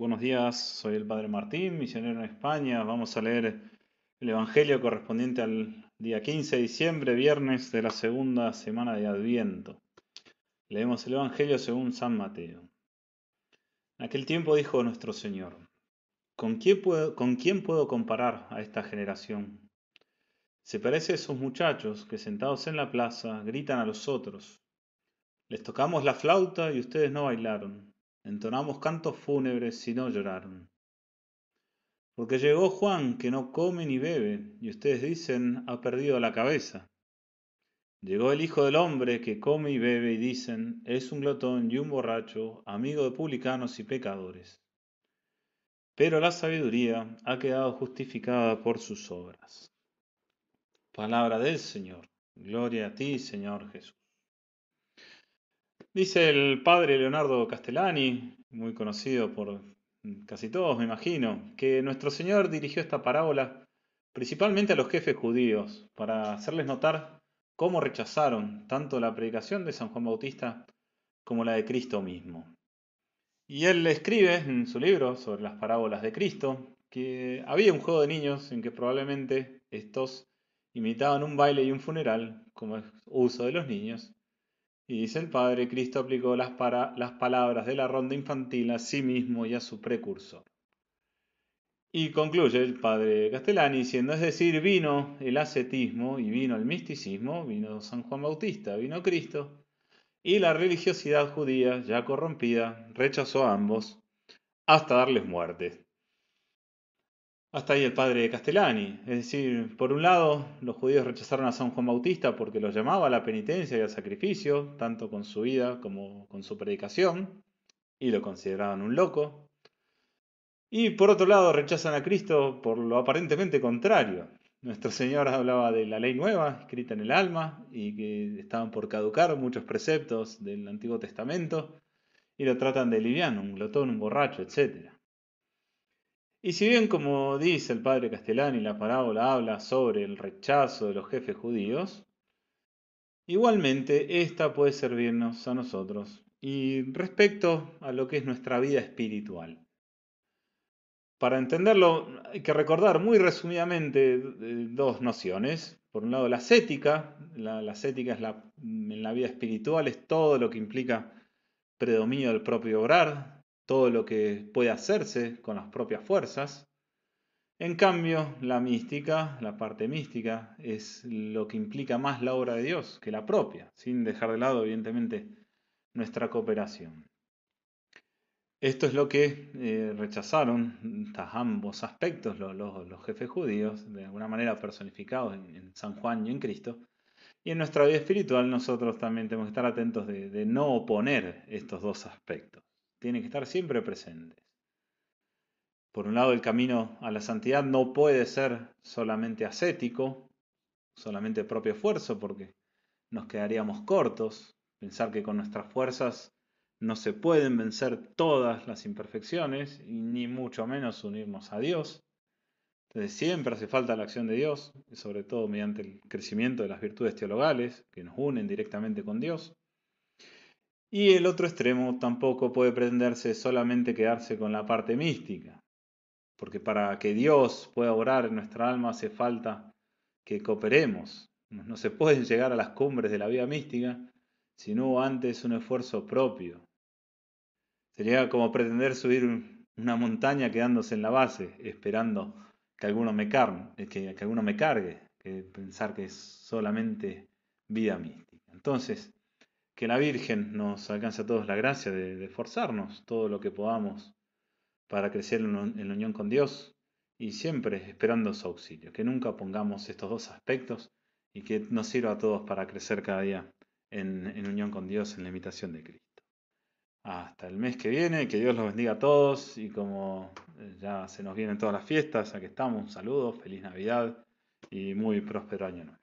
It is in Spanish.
Buenos días, soy el Padre Martín, misionero en España. Vamos a leer el Evangelio correspondiente al día 15 de diciembre, viernes de la segunda semana de Adviento. Leemos el Evangelio según San Mateo. En aquel tiempo dijo nuestro Señor, ¿con quién puedo, con quién puedo comparar a esta generación? Se parece a esos muchachos que sentados en la plaza gritan a los otros. Les tocamos la flauta y ustedes no bailaron entonamos cantos fúnebres y no lloraron. Porque llegó Juan que no come ni bebe, y ustedes dicen, ha perdido la cabeza. Llegó el Hijo del Hombre que come y bebe, y dicen, es un glotón y un borracho, amigo de publicanos y pecadores. Pero la sabiduría ha quedado justificada por sus obras. Palabra del Señor. Gloria a ti, Señor Jesús. Dice el padre Leonardo Castellani, muy conocido por casi todos, me imagino, que nuestro Señor dirigió esta parábola principalmente a los jefes judíos, para hacerles notar cómo rechazaron tanto la predicación de San Juan Bautista como la de Cristo mismo. Y él escribe en su libro sobre las parábolas de Cristo que había un juego de niños en que probablemente estos imitaban un baile y un funeral, como es uso de los niños, y dice el Padre, Cristo aplicó las, palabras de la ronda infantil a sí mismo y a su precursor. Y concluye el Padre Castellani diciendo, es decir, vino el ascetismo y vino el misticismo, vino San Juan Bautista, vino Cristo, y la religiosidad judía, ya corrompida, rechazó a ambos hasta darles muerte. Hasta ahí el padre Castellani. Es decir, por un lado, los judíos rechazaron a San Juan Bautista porque lo llamaba a la penitencia y al sacrificio, tanto con su vida como con su predicación, y lo consideraban un loco. Y por otro lado, rechazan a Cristo por lo aparentemente contrario. Nuestro Señor hablaba de la ley nueva, escrita en el alma, y que estaban por caducar muchos preceptos del Antiguo Testamento, y lo tratan de liviano, un glotón, un borracho, etc. Y si bien, como dice el padre Castellani, la parábola habla sobre el rechazo de los jefes judíos, igualmente esta puede servirnos a nosotros y respecto a lo que es nuestra vida espiritual. Para entenderlo hay que recordar muy resumidamente dos nociones. Por un lado, la ascética. La, ascética es la, en la vida espiritual, es todo lo que implica predominio del propio obrar, todo lo que puede hacerse con las propias fuerzas. En cambio, la mística, la parte mística, es lo que implica más la obra de Dios que la propia, sin dejar de lado, evidentemente, nuestra cooperación. Esto es lo que eh, rechazaron ambos aspectos los, jefes judíos, de alguna manera personificados en, San Juan y en Cristo. Y en nuestra vida espiritual nosotros también tenemos que estar atentos de no oponer estos dos aspectos tienen que estar siempre presentes. Por un lado, el camino a la santidad no puede ser solamente ascético, solamente propio esfuerzo, porque nos quedaríamos cortos. Pensar que con nuestras fuerzas no se pueden vencer todas las imperfecciones y ni mucho menos unirnos a Dios. Entonces siempre hace falta la acción de Dios, sobre todo mediante el crecimiento de las virtudes teologales que nos unen directamente con Dios. Y el otro extremo tampoco puede pretenderse solamente quedarse con la parte mística, porque para que Dios pueda orar en nuestra alma hace falta que cooperemos. No se puede llegar a las cumbres de la vida mística si no hubo antes un esfuerzo propio. Sería como pretender subir una montaña quedándose en la base, esperando que alguno me, cargue, que alguno me cargue, que pensar que es solamente vida mística. Entonces, que la Virgen nos alcance a todos la gracia de, esforzarnos todo lo que podamos para crecer en, la unión con Dios y siempre esperando su auxilio. Que nunca pongamos estos dos aspectos y que nos sirva a todos para crecer cada día en, en unión con Dios, en la imitación de Cristo. Hasta el mes que viene, que Dios los bendiga a todos y como eh, ya se nos vienen todas las fiestas, aquí estamos, un saludo, feliz Navidad y muy próspero año nuevo.